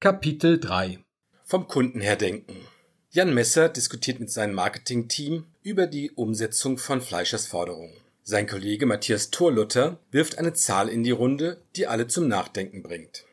Kapitel 3 Vom Kunden her denken. Jan Messer diskutiert mit seinem Marketingteam über die Umsetzung von Fleischers Forderungen. Sein Kollege Matthias Thorlutter wirft eine Zahl in die Runde, die alle zum Nachdenken bringt.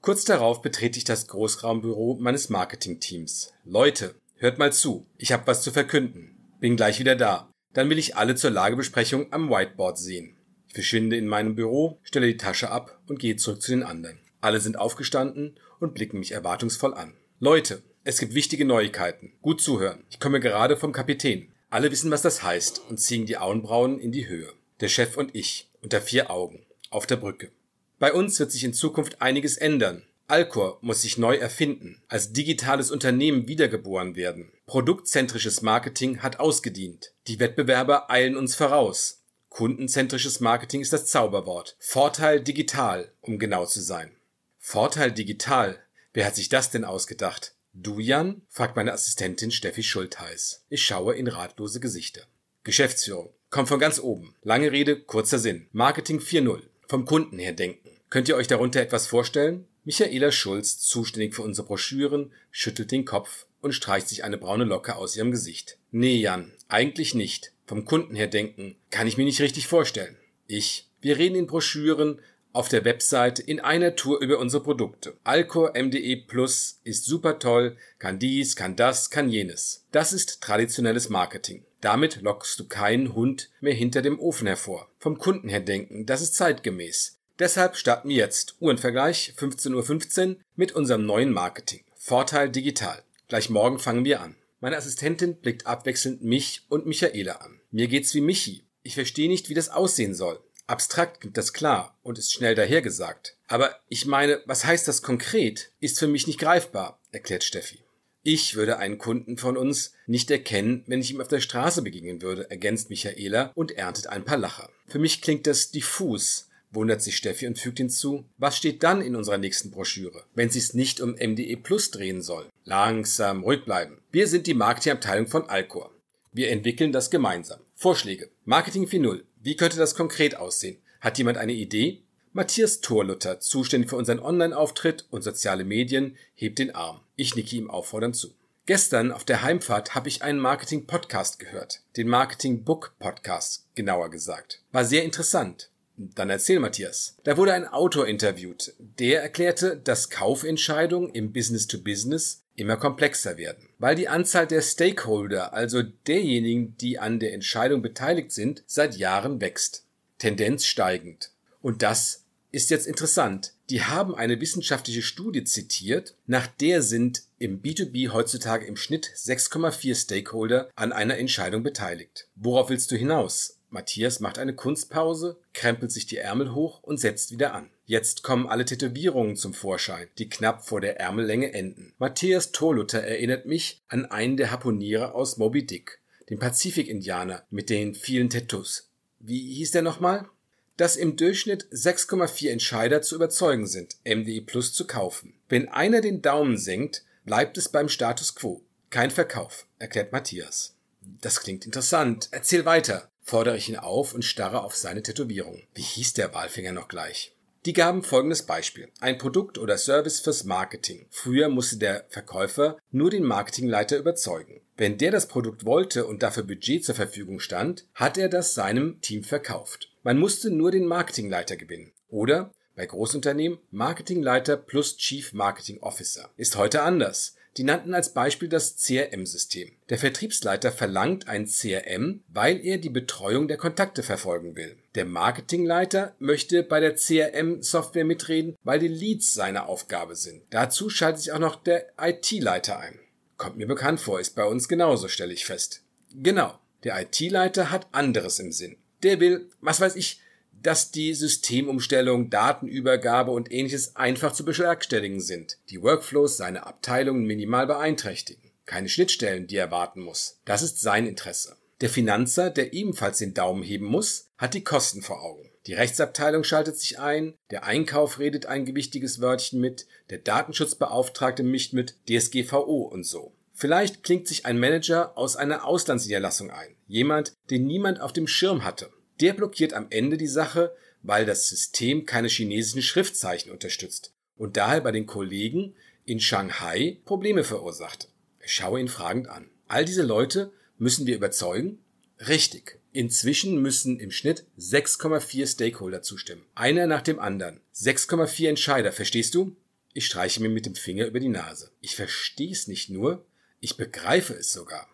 Kurz darauf betrete ich das Großraumbüro meines Marketingteams. Leute, hört mal zu, ich habe was zu verkünden. Bin gleich wieder da. Dann will ich alle zur Lagebesprechung am Whiteboard sehen. Ich verschwinde in meinem Büro, stelle die Tasche ab und gehe zurück zu den anderen. Alle sind aufgestanden und blicken mich erwartungsvoll an. Leute, es gibt wichtige Neuigkeiten. Gut zuhören. Ich komme gerade vom Kapitän. Alle wissen, was das heißt und ziehen die Augenbrauen in die Höhe. Der Chef und ich, unter vier Augen, auf der Brücke. Bei uns wird sich in Zukunft einiges ändern. Alcor muss sich neu erfinden, als digitales Unternehmen wiedergeboren werden. Produktzentrisches Marketing hat ausgedient. Die Wettbewerber eilen uns voraus. Kundenzentrisches Marketing ist das Zauberwort. Vorteil digital, um genau zu sein. Vorteil digital. Wer hat sich das denn ausgedacht? Du, Jan? fragt meine Assistentin Steffi Schultheiß. Ich schaue in ratlose Gesichter. Geschäftsführung. Kommt von ganz oben. Lange Rede, kurzer Sinn. Marketing 4.0. Vom Kunden her denken. Könnt ihr euch darunter etwas vorstellen? Michaela Schulz, zuständig für unsere Broschüren, schüttelt den Kopf und streicht sich eine braune Locke aus ihrem Gesicht. Nee, Jan, eigentlich nicht. Vom Kunden her denken, kann ich mir nicht richtig vorstellen. Ich, wir reden in Broschüren auf der Webseite in einer Tour über unsere Produkte. Alcor MDE Plus ist super toll, kann dies, kann das, kann jenes. Das ist traditionelles Marketing. Damit lockst du keinen Hund mehr hinter dem Ofen hervor. Vom Kunden her denken, das ist zeitgemäß. Deshalb starten wir jetzt, Uhrenvergleich 15.15 Uhr, mit unserem neuen Marketing. Vorteil digital. Gleich morgen fangen wir an. Meine Assistentin blickt abwechselnd mich und Michaela an. Mir geht's wie Michi. Ich verstehe nicht, wie das aussehen soll. Abstrakt klingt das klar und ist schnell dahergesagt. Aber ich meine, was heißt das konkret, ist für mich nicht greifbar, erklärt Steffi. Ich würde einen Kunden von uns nicht erkennen, wenn ich ihm auf der Straße begegnen würde, ergänzt Michaela und erntet ein paar Lacher. Für mich klingt das diffus, wundert sich Steffi und fügt hinzu, was steht dann in unserer nächsten Broschüre, wenn sie es nicht um MDE Plus drehen soll? Langsam, ruhig bleiben. Wir sind die Marketingabteilung von Alcor. Wir entwickeln das gemeinsam. Vorschläge. Marketing 4.0. Wie könnte das konkret aussehen? Hat jemand eine Idee? Matthias Thorlutter, zuständig für unseren Online-Auftritt und soziale Medien, hebt den Arm. Ich nicke ihm auffordernd zu. Gestern auf der Heimfahrt habe ich einen Marketing-Podcast gehört. Den Marketing-Book-Podcast, genauer gesagt. War sehr interessant. Dann erzähl, Matthias. Da wurde ein Autor interviewt. Der erklärte, dass Kaufentscheidungen im Business-to-Business immer komplexer werden, weil die Anzahl der Stakeholder, also derjenigen, die an der Entscheidung beteiligt sind, seit Jahren wächst. Tendenz steigend. Und das ist jetzt interessant. Die haben eine wissenschaftliche Studie zitiert, nach der sind im B2B heutzutage im Schnitt 6,4 Stakeholder an einer Entscheidung beteiligt. Worauf willst du hinaus? Matthias macht eine Kunstpause, krempelt sich die Ärmel hoch und setzt wieder an. Jetzt kommen alle Tätowierungen zum Vorschein, die knapp vor der Ärmellänge enden. Matthias Thorlutter erinnert mich an einen der Harpuniere aus Moby Dick, den Pazifik-Indianer mit den vielen Tattoos. Wie hieß der nochmal? Dass im Durchschnitt 6,4 Entscheider zu überzeugen sind, MDI Plus zu kaufen. Wenn einer den Daumen senkt, bleibt es beim Status quo. Kein Verkauf, erklärt Matthias. Das klingt interessant. Erzähl weiter fordere ich ihn auf und starre auf seine Tätowierung. Wie hieß der Walfinger noch gleich? Die gaben folgendes Beispiel. Ein Produkt oder Service fürs Marketing. Früher musste der Verkäufer nur den Marketingleiter überzeugen. Wenn der das Produkt wollte und dafür Budget zur Verfügung stand, hat er das seinem Team verkauft. Man musste nur den Marketingleiter gewinnen. Oder bei Großunternehmen Marketingleiter plus Chief Marketing Officer. Ist heute anders. Die nannten als Beispiel das CRM-System. Der Vertriebsleiter verlangt ein CRM, weil er die Betreuung der Kontakte verfolgen will. Der Marketingleiter möchte bei der CRM-Software mitreden, weil die Leads seine Aufgabe sind. Dazu schaltet sich auch noch der IT-Leiter ein. Kommt mir bekannt vor, ist bei uns genauso, stelle ich fest. Genau, der IT-Leiter hat anderes im Sinn. Der will, was weiß ich, dass die Systemumstellung, Datenübergabe und ähnliches einfach zu bewerkstelligen sind, die Workflows seine Abteilungen minimal beeinträchtigen. Keine Schnittstellen, die er warten muss. Das ist sein Interesse. Der Finanzer, der ebenfalls den Daumen heben muss, hat die Kosten vor Augen. Die Rechtsabteilung schaltet sich ein, der Einkauf redet ein gewichtiges Wörtchen mit, der Datenschutzbeauftragte mischt mit DSGVO und so. Vielleicht klingt sich ein Manager aus einer Auslandsniederlassung ein, jemand, den niemand auf dem Schirm hatte. Der blockiert am Ende die Sache, weil das System keine chinesischen Schriftzeichen unterstützt und daher bei den Kollegen, in Shanghai Probleme verursachte. Ich schaue ihn fragend an. All diese Leute müssen wir überzeugen? Richtig. Inzwischen müssen im Schnitt 6,4 Stakeholder zustimmen. Einer nach dem anderen. 6,4 Entscheider, verstehst du? Ich streiche mir mit dem Finger über die Nase. Ich verstehe es nicht nur, ich begreife es sogar.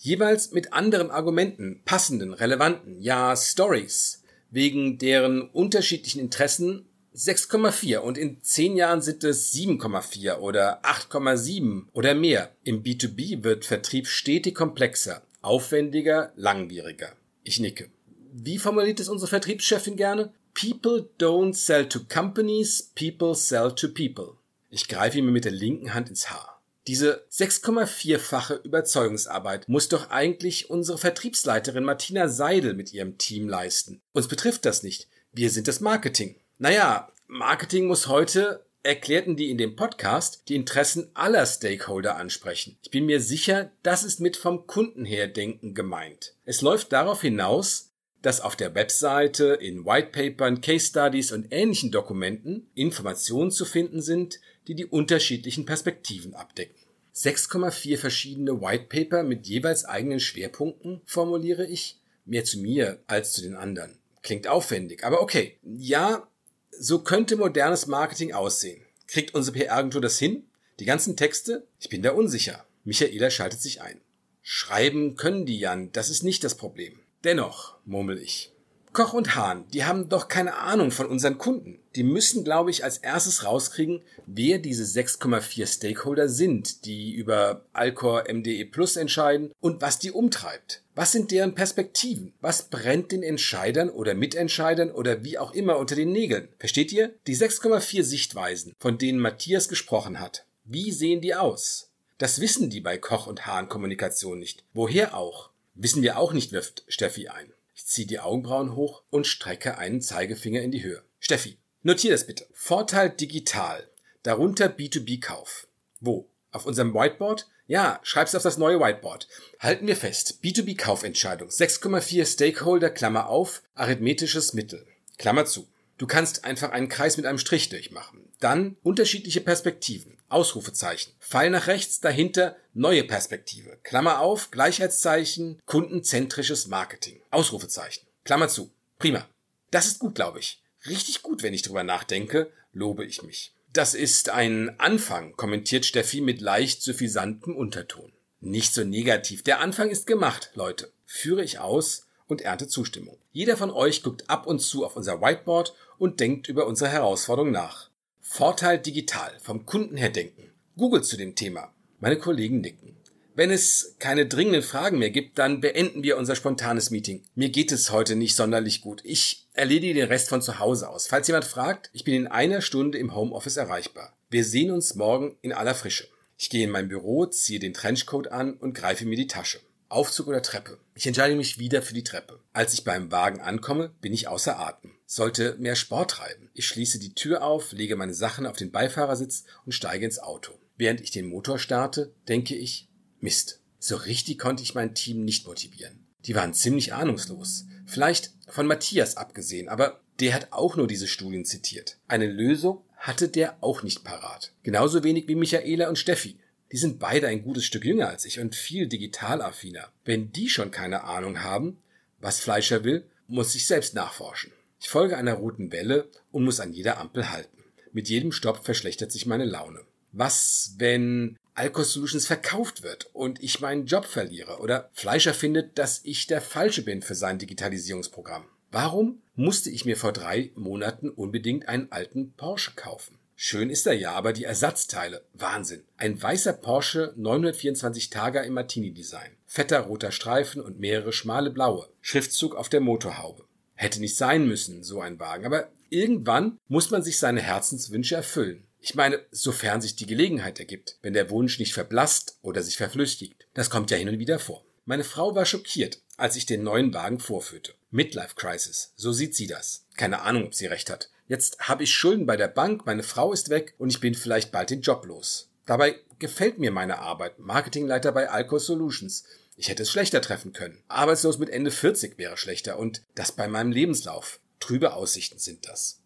Jeweils mit anderen Argumenten, passenden, relevanten, ja, Stories, wegen deren unterschiedlichen Interessen 6,4 und in 10 Jahren sind es 7,4 oder 8,7 oder mehr. Im B2B wird Vertrieb stetig komplexer, aufwendiger, langwieriger. Ich nicke. Wie formuliert es unsere Vertriebschefin gerne? People don't sell to companies, people sell to people. Ich greife ihm mit der linken Hand ins Haar. Diese 6,4-fache Überzeugungsarbeit muss doch eigentlich unsere Vertriebsleiterin Martina Seidel mit ihrem Team leisten. Uns betrifft das nicht. Wir sind das Marketing. Naja, Marketing muss heute, erklärten die in dem Podcast, die Interessen aller Stakeholder ansprechen. Ich bin mir sicher, das ist mit vom Kunden her denken gemeint. Es läuft darauf hinaus, dass auf der Webseite, in Whitepapern, Case Studies und ähnlichen Dokumenten Informationen zu finden sind, die die unterschiedlichen Perspektiven abdecken. 6,4 verschiedene Whitepaper mit jeweils eigenen Schwerpunkten formuliere ich. Mehr zu mir als zu den anderen. Klingt aufwendig, aber okay. Ja, so könnte modernes Marketing aussehen. Kriegt unsere PR-Agentur das hin? Die ganzen Texte? Ich bin da unsicher. Michaela schaltet sich ein. Schreiben können die Jan, das ist nicht das Problem. Dennoch, murmel ich. Koch und Hahn, die haben doch keine Ahnung von unseren Kunden. Die müssen, glaube ich, als erstes rauskriegen, wer diese 6,4 Stakeholder sind, die über Alcor MDE Plus entscheiden und was die umtreibt. Was sind deren Perspektiven? Was brennt den Entscheidern oder Mitentscheidern oder wie auch immer unter den Nägeln? Versteht ihr? Die 6,4 Sichtweisen, von denen Matthias gesprochen hat. Wie sehen die aus? Das wissen die bei Koch und Hahn Kommunikation nicht. Woher auch? Wissen wir auch nicht, wirft Steffi ein. Ich ziehe die Augenbrauen hoch und strecke einen Zeigefinger in die Höhe. Steffi, notier das bitte. Vorteil digital. Darunter B2B-Kauf. Wo? Auf unserem Whiteboard? Ja, schreib's auf das neue Whiteboard. Halten wir fest. B2B-Kaufentscheidung. 6,4 Stakeholder, Klammer auf, arithmetisches Mittel. Klammer zu. Du kannst einfach einen Kreis mit einem Strich durchmachen. Dann unterschiedliche Perspektiven. Ausrufezeichen. Pfeil nach rechts, dahinter neue Perspektive. Klammer auf, Gleichheitszeichen, kundenzentrisches Marketing. Ausrufezeichen. Klammer zu. Prima. Das ist gut, glaube ich. Richtig gut, wenn ich drüber nachdenke, lobe ich mich. Das ist ein Anfang, kommentiert Steffi mit leicht suffisantem Unterton. Nicht so negativ. Der Anfang ist gemacht, Leute. Führe ich aus und ernte Zustimmung. Jeder von euch guckt ab und zu auf unser Whiteboard und denkt über unsere Herausforderung nach. Vorteil digital, vom Kunden her denken. Google zu dem Thema. Meine Kollegen nicken. Wenn es keine dringenden Fragen mehr gibt, dann beenden wir unser spontanes Meeting. Mir geht es heute nicht sonderlich gut. Ich erledige den Rest von zu Hause aus. Falls jemand fragt, ich bin in einer Stunde im Homeoffice erreichbar. Wir sehen uns morgen in aller Frische. Ich gehe in mein Büro, ziehe den Trenchcoat an und greife mir die Tasche. Aufzug oder Treppe? Ich entscheide mich wieder für die Treppe. Als ich beim Wagen ankomme, bin ich außer Atem. Sollte mehr Sport treiben. Ich schließe die Tür auf, lege meine Sachen auf den Beifahrersitz und steige ins Auto. Während ich den Motor starte, denke ich, Mist. So richtig konnte ich mein Team nicht motivieren. Die waren ziemlich ahnungslos. Vielleicht von Matthias abgesehen, aber der hat auch nur diese Studien zitiert. Eine Lösung hatte der auch nicht parat. Genauso wenig wie Michaela und Steffi. Die sind beide ein gutes Stück jünger als ich und viel digitalaffiner. Wenn die schon keine Ahnung haben, was Fleischer will, muss ich selbst nachforschen. Ich folge einer roten Welle und muss an jeder Ampel halten. Mit jedem Stopp verschlechtert sich meine Laune. Was, wenn Alco Solutions verkauft wird und ich meinen Job verliere oder Fleischer findet, dass ich der Falsche bin für sein Digitalisierungsprogramm. Warum musste ich mir vor drei Monaten unbedingt einen alten Porsche kaufen? Schön ist er ja, aber die Ersatzteile, Wahnsinn. Ein weißer Porsche 924 Tage im Martini-Design. Fetter roter Streifen und mehrere schmale blaue. Schriftzug auf der Motorhaube. Hätte nicht sein müssen, so ein Wagen, aber irgendwann muss man sich seine Herzenswünsche erfüllen. Ich meine, sofern sich die Gelegenheit ergibt, wenn der Wunsch nicht verblasst oder sich verflüchtigt. Das kommt ja hin und wieder vor. Meine Frau war schockiert, als ich den neuen Wagen vorführte. Midlife Crisis, so sieht sie das. Keine Ahnung, ob sie recht hat. Jetzt habe ich Schulden bei der Bank, meine Frau ist weg und ich bin vielleicht bald den Job los. Dabei gefällt mir meine Arbeit, Marketingleiter bei Alco Solutions. Ich hätte es schlechter treffen können. Arbeitslos mit Ende 40 wäre schlechter und das bei meinem Lebenslauf. Trübe Aussichten sind das.